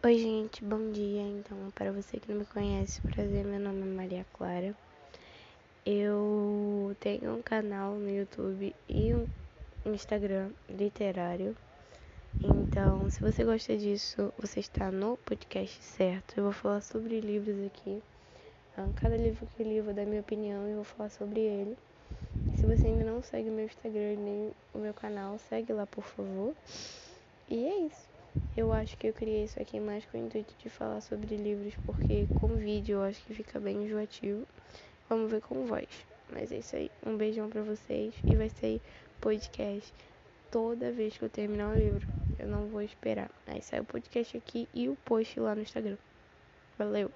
Oi, gente, bom dia. Então, para você que não me conhece, prazer, meu nome é Maria Clara. Eu tenho um canal no YouTube e um Instagram literário. Então, se você gosta disso, você está no podcast certo. Eu vou falar sobre livros aqui. Então, cada livro que eu li, eu vou dar minha opinião e vou falar sobre ele. Se você ainda não segue o meu Instagram nem o meu canal, segue lá, por favor. E é isso. Eu acho que eu criei isso aqui mais com o intuito de falar sobre livros, porque com vídeo eu acho que fica bem enjoativo. Vamos ver com voz. Mas é isso aí. Um beijão pra vocês e vai sair podcast toda vez que eu terminar o livro. Eu não vou esperar. Aí sai o podcast aqui e o post lá no Instagram. Valeu!